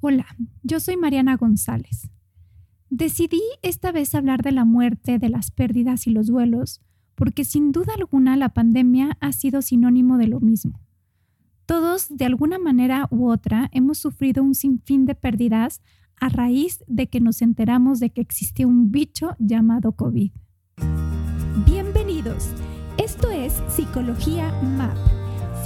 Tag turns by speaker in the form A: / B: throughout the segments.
A: Hola, yo soy Mariana González. Decidí esta vez hablar de la muerte, de las pérdidas y los duelos, porque sin duda alguna la pandemia ha sido sinónimo de lo mismo. Todos, de alguna manera u otra, hemos sufrido un sinfín de pérdidas a raíz de que nos enteramos de que existía un bicho llamado COVID. Bienvenidos. Esto es Psicología MAP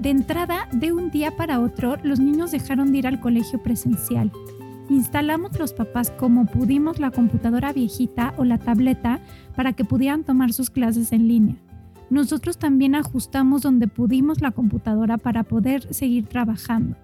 A: De entrada, de un día para otro, los niños dejaron de ir al colegio presencial. Instalamos los papás como pudimos la computadora viejita o la tableta para que pudieran tomar sus clases en línea. Nosotros también ajustamos donde pudimos la computadora para poder seguir trabajando.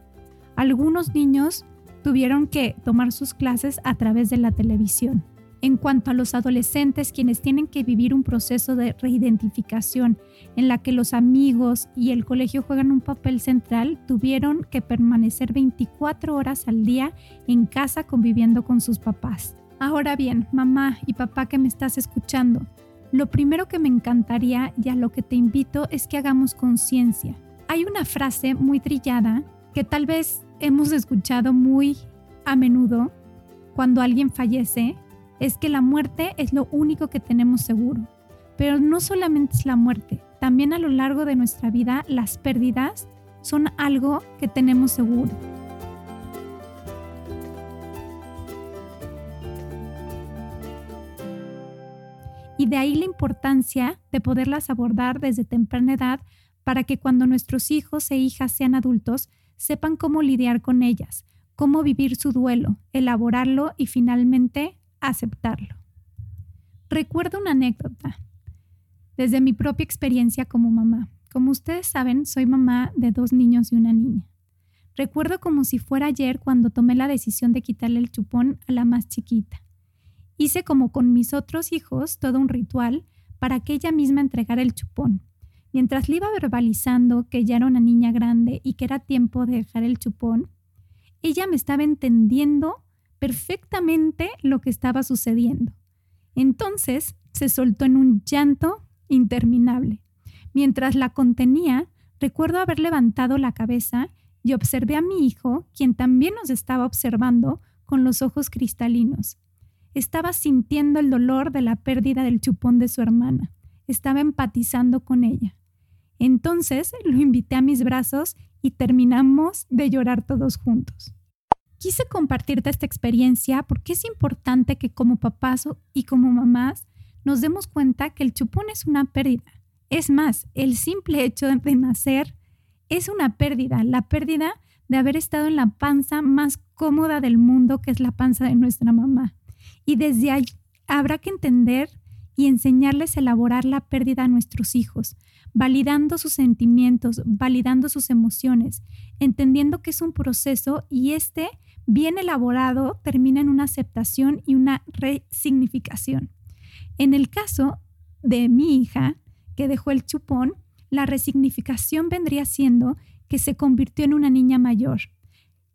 A: Algunos niños tuvieron que tomar sus clases a través de la televisión. En cuanto a los adolescentes, quienes tienen que vivir un proceso de reidentificación en la que los amigos y el colegio juegan un papel central, tuvieron que permanecer 24 horas al día en casa conviviendo con sus papás. Ahora bien, mamá y papá que me estás escuchando, lo primero que me encantaría y a lo que te invito es que hagamos conciencia. Hay una frase muy trillada que tal vez hemos escuchado muy a menudo cuando alguien fallece es que la muerte es lo único que tenemos seguro. Pero no solamente es la muerte, también a lo largo de nuestra vida las pérdidas son algo que tenemos seguro. Y de ahí la importancia de poderlas abordar desde temprana edad para que cuando nuestros hijos e hijas sean adultos sepan cómo lidiar con ellas, cómo vivir su duelo, elaborarlo y finalmente aceptarlo. Recuerdo una anécdota desde mi propia experiencia como mamá. Como ustedes saben, soy mamá de dos niños y una niña. Recuerdo como si fuera ayer cuando tomé la decisión de quitarle el chupón a la más chiquita. Hice como con mis otros hijos todo un ritual para que ella misma entregara el chupón. Mientras le iba verbalizando que ya era una niña grande y que era tiempo de dejar el chupón, ella me estaba entendiendo perfectamente lo que estaba sucediendo. Entonces se soltó en un llanto interminable. Mientras la contenía, recuerdo haber levantado la cabeza y observé a mi hijo, quien también nos estaba observando con los ojos cristalinos. Estaba sintiendo el dolor de la pérdida del chupón de su hermana. Estaba empatizando con ella. Entonces lo invité a mis brazos y terminamos de llorar todos juntos. Quise compartirte esta experiencia porque es importante que como papás y como mamás nos demos cuenta que el chupón es una pérdida. Es más, el simple hecho de nacer es una pérdida, la pérdida de haber estado en la panza más cómoda del mundo, que es la panza de nuestra mamá. Y desde ahí habrá que entender y enseñarles a elaborar la pérdida a nuestros hijos, validando sus sentimientos, validando sus emociones, entendiendo que es un proceso y este bien elaborado termina en una aceptación y una resignificación. En el caso de mi hija, que dejó el chupón, la resignificación vendría siendo que se convirtió en una niña mayor.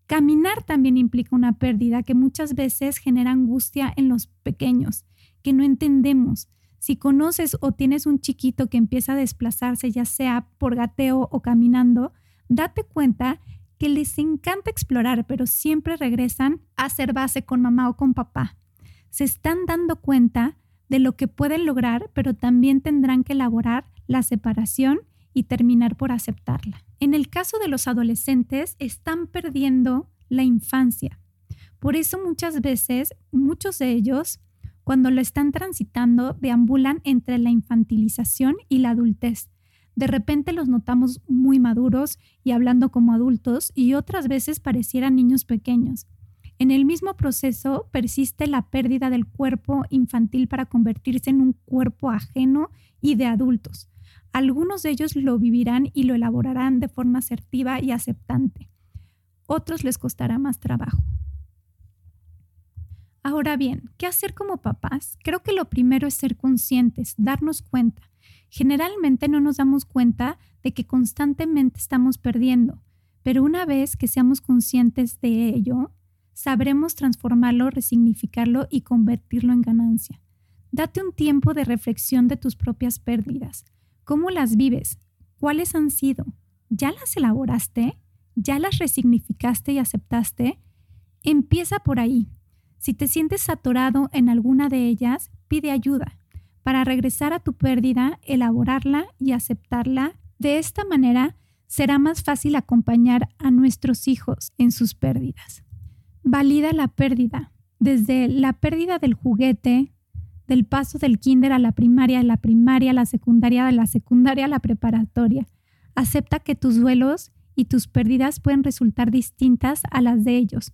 A: Caminar también implica una pérdida que muchas veces genera angustia en los pequeños, que no entendemos. Si conoces o tienes un chiquito que empieza a desplazarse, ya sea por gateo o caminando, date cuenta que les encanta explorar, pero siempre regresan a hacer base con mamá o con papá. Se están dando cuenta de lo que pueden lograr, pero también tendrán que elaborar la separación y terminar por aceptarla. En el caso de los adolescentes, están perdiendo la infancia. Por eso muchas veces, muchos de ellos, cuando lo están transitando, deambulan entre la infantilización y la adultez de repente los notamos muy maduros y hablando como adultos y otras veces parecieran niños pequeños. En el mismo proceso persiste la pérdida del cuerpo infantil para convertirse en un cuerpo ajeno y de adultos. Algunos de ellos lo vivirán y lo elaborarán de forma asertiva y aceptante. Otros les costará más trabajo. Ahora bien, ¿qué hacer como papás? Creo que lo primero es ser conscientes, darnos cuenta Generalmente no nos damos cuenta de que constantemente estamos perdiendo, pero una vez que seamos conscientes de ello, sabremos transformarlo, resignificarlo y convertirlo en ganancia. Date un tiempo de reflexión de tus propias pérdidas. ¿Cómo las vives? ¿Cuáles han sido? ¿Ya las elaboraste? ¿Ya las resignificaste y aceptaste? Empieza por ahí. Si te sientes atorado en alguna de ellas, pide ayuda para regresar a tu pérdida, elaborarla y aceptarla. De esta manera será más fácil acompañar a nuestros hijos en sus pérdidas. Valida la pérdida, desde la pérdida del juguete, del paso del kinder a la primaria, de la primaria a la secundaria, de la secundaria a la preparatoria. Acepta que tus duelos y tus pérdidas pueden resultar distintas a las de ellos.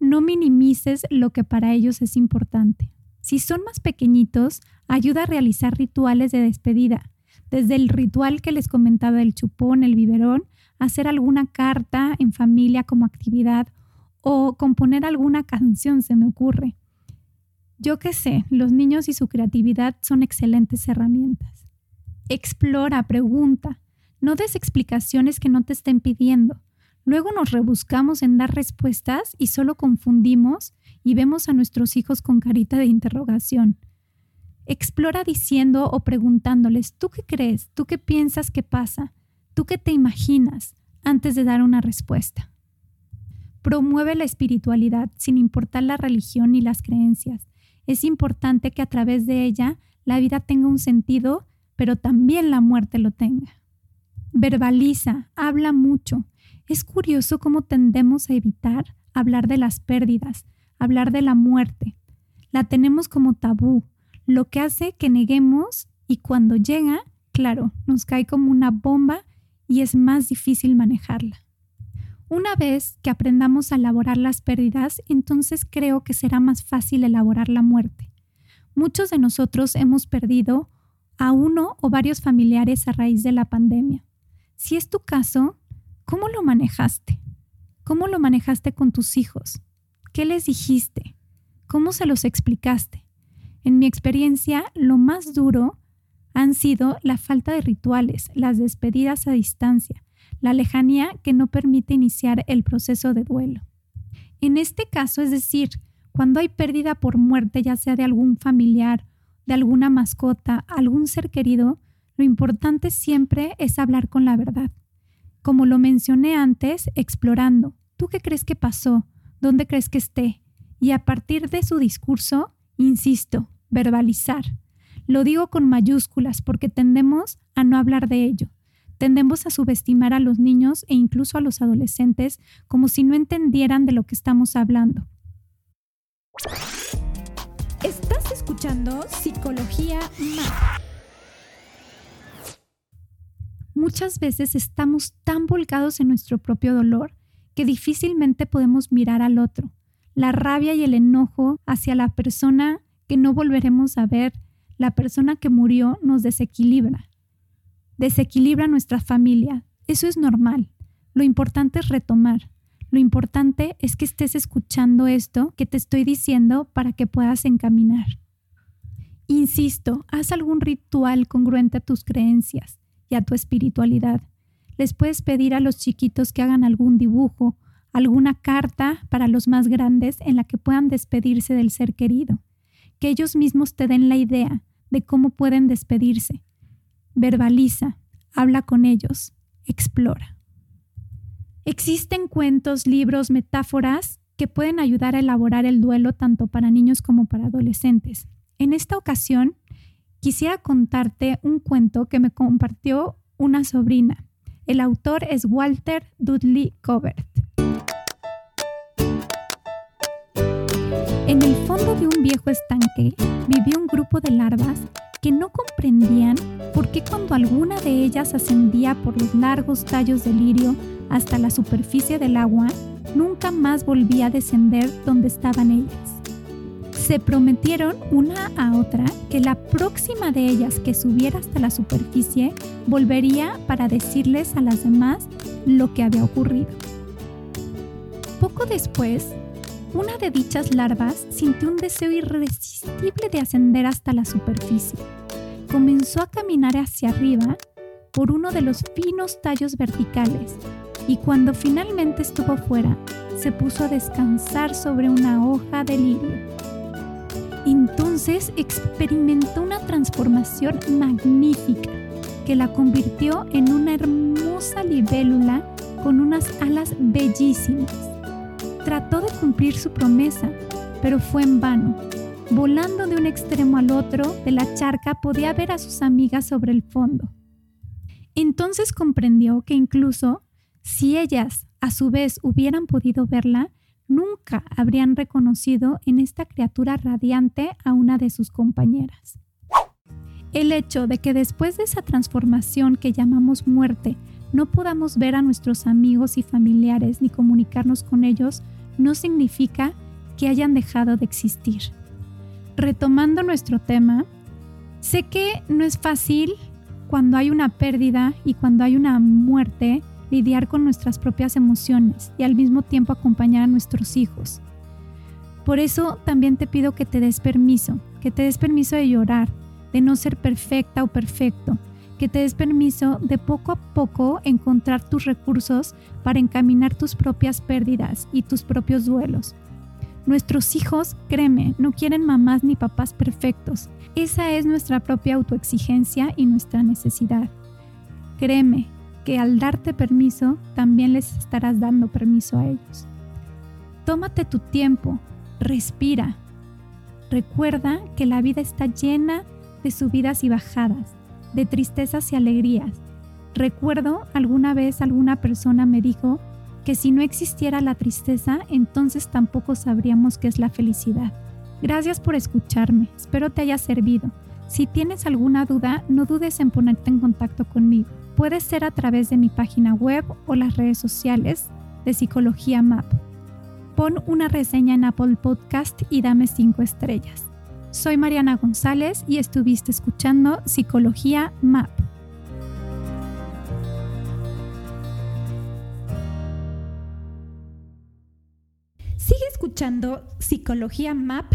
A: No minimices lo que para ellos es importante. Si son más pequeñitos, ayuda a realizar rituales de despedida, desde el ritual que les comentaba del chupón, el biberón, hacer alguna carta en familia como actividad o componer alguna canción, se me ocurre. Yo qué sé, los niños y su creatividad son excelentes herramientas. Explora, pregunta, no des explicaciones que no te estén pidiendo. Luego nos rebuscamos en dar respuestas y solo confundimos y vemos a nuestros hijos con carita de interrogación. Explora diciendo o preguntándoles, ¿tú qué crees? ¿Tú qué piensas que pasa? ¿Tú qué te imaginas? antes de dar una respuesta. Promueve la espiritualidad sin importar la religión ni las creencias. Es importante que a través de ella la vida tenga un sentido, pero también la muerte lo tenga. Verbaliza, habla mucho. Es curioso cómo tendemos a evitar hablar de las pérdidas, hablar de la muerte. La tenemos como tabú, lo que hace que neguemos y cuando llega, claro, nos cae como una bomba y es más difícil manejarla. Una vez que aprendamos a elaborar las pérdidas, entonces creo que será más fácil elaborar la muerte. Muchos de nosotros hemos perdido a uno o varios familiares a raíz de la pandemia. Si es tu caso, ¿cómo lo manejaste? ¿Cómo lo manejaste con tus hijos? ¿Qué les dijiste? ¿Cómo se los explicaste? En mi experiencia, lo más duro han sido la falta de rituales, las despedidas a distancia, la lejanía que no permite iniciar el proceso de duelo. En este caso, es decir, cuando hay pérdida por muerte, ya sea de algún familiar, de alguna mascota, algún ser querido, lo importante siempre es hablar con la verdad. Como lo mencioné antes, explorando. ¿Tú qué crees que pasó? ¿Dónde crees que esté? Y a partir de su discurso, insisto, verbalizar. Lo digo con mayúsculas porque tendemos a no hablar de ello. Tendemos a subestimar a los niños e incluso a los adolescentes como si no entendieran de lo que estamos hablando.
B: Estás escuchando Psicología Más.
A: Muchas veces estamos tan volcados en nuestro propio dolor que difícilmente podemos mirar al otro. La rabia y el enojo hacia la persona que no volveremos a ver, la persona que murió nos desequilibra. Desequilibra nuestra familia. Eso es normal. Lo importante es retomar. Lo importante es que estés escuchando esto que te estoy diciendo para que puedas encaminar. Insisto, haz algún ritual congruente a tus creencias y a tu espiritualidad. Les puedes pedir a los chiquitos que hagan algún dibujo, alguna carta para los más grandes en la que puedan despedirse del ser querido, que ellos mismos te den la idea de cómo pueden despedirse. Verbaliza, habla con ellos, explora. Existen cuentos, libros, metáforas que pueden ayudar a elaborar el duelo tanto para niños como para adolescentes. En esta ocasión, quisiera contarte un cuento que me compartió una sobrina. El autor es Walter Dudley Covert. En el fondo de un viejo estanque vivía un grupo de larvas que no comprendían por qué cuando alguna de ellas ascendía por los largos tallos de lirio hasta la superficie del agua, nunca más volvía a descender donde estaban ellas. Se prometieron una a otra que la próxima de ellas que subiera hasta la superficie volvería para decirles a las demás lo que había ocurrido. Poco después, una de dichas larvas sintió un deseo irresistible de ascender hasta la superficie. Comenzó a caminar hacia arriba por uno de los finos tallos verticales y cuando finalmente estuvo fuera, se puso a descansar sobre una hoja de lirio. Entonces experimentó una transformación magnífica que la convirtió en una hermosa libélula con unas alas bellísimas trató de cumplir su promesa, pero fue en vano. Volando de un extremo al otro de la charca podía ver a sus amigas sobre el fondo. Entonces comprendió que incluso si ellas a su vez hubieran podido verla, nunca habrían reconocido en esta criatura radiante a una de sus compañeras. El hecho de que después de esa transformación que llamamos muerte no podamos ver a nuestros amigos y familiares ni comunicarnos con ellos no significa que hayan dejado de existir. Retomando nuestro tema, sé que no es fácil cuando hay una pérdida y cuando hay una muerte lidiar con nuestras propias emociones y al mismo tiempo acompañar a nuestros hijos. Por eso también te pido que te des permiso, que te des permiso de llorar, de no ser perfecta o perfecto, que te des permiso de poco a poco encontrar tus recursos para encaminar tus propias pérdidas y tus propios duelos. Nuestros hijos, créeme, no quieren mamás ni papás perfectos. Esa es nuestra propia autoexigencia y nuestra necesidad. Créeme que al darte permiso, también les estarás dando permiso a ellos. Tómate tu tiempo, respira. Recuerda que la vida está llena de subidas y bajadas de tristezas y alegrías. Recuerdo alguna vez alguna persona me dijo que si no existiera la tristeza, entonces tampoco sabríamos qué es la felicidad. Gracias por escucharme, espero te haya servido. Si tienes alguna duda, no dudes en ponerte en contacto conmigo. Puede ser a través de mi página web o las redes sociales de Psicología MAP. Pon una reseña en Apple Podcast y dame 5 estrellas. Soy Mariana González y estuviste escuchando Psicología MAP.
B: Sigue escuchando Psicología MAP